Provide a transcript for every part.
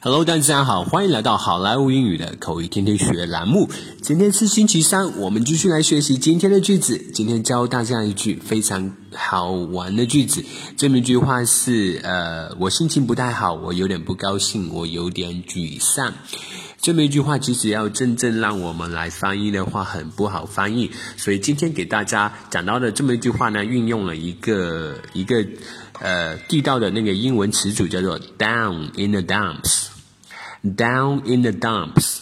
Hello，大家好，欢迎来到好莱坞英语的口语天天学栏目。今天是星期三，我们继续来学习今天的句子。今天教大家一句非常好玩的句子。这么一句话是：呃，我心情不太好，我有点不高兴，我有点沮丧。这么一句话，其实要真正让我们来翻译的话，很不好翻译。所以今天给大家讲到的这么一句话呢，运用了一个一个呃地道的那个英文词组，叫做 “down in the dumps”。Down in the dumps。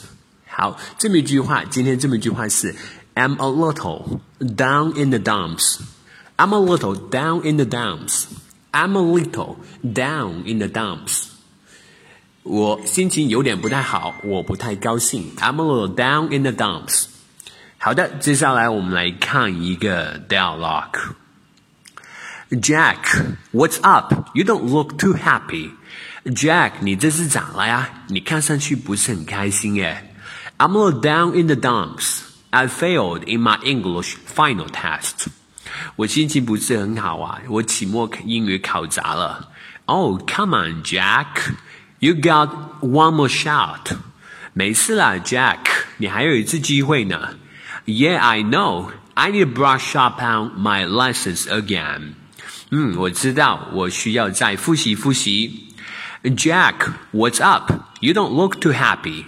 好，这么一句话，今天这么一句话是 I'm a little down in the dumps. I'm a little down in the dumps. I'm a little down in the dumps. 我心情有点不太好，我不太高兴。I'm a little down in the dumps. 好的，接下来我们来看一个 dialogue。 Jack, what's up? You don't look too happy. Jack，你这是咋了呀？你看上去不是很开心耶。I'm a little down in the dumps. I failed in my English final test. 我心情不是很好啊，我期末英语考砸了。Oh, come on, Jack. You got one more shot. 没事啦，Jack，你还有一次机会呢。Yeah, I know. I need to brush up on my lessons again. 嗯，我知道，我需要再复习复习。Jack, what's up? You don't look too happy.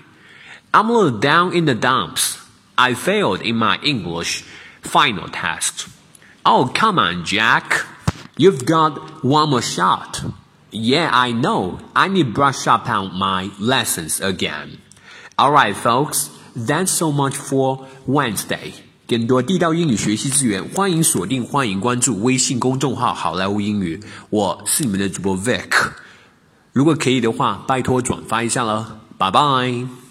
I'm a little down in the dumps. I failed in my English final test. Oh, come on, Jack. You've got one more shot. Yeah, I know. I need to brush up on my lessons again. Alright, folks. That's so much for Wednesday. 更多地道英语学习资源，欢迎锁定，欢迎关注微信公众号“好莱坞英语”。我是你们的主播 Vic。如果可以的话，拜托转发一下了，拜拜。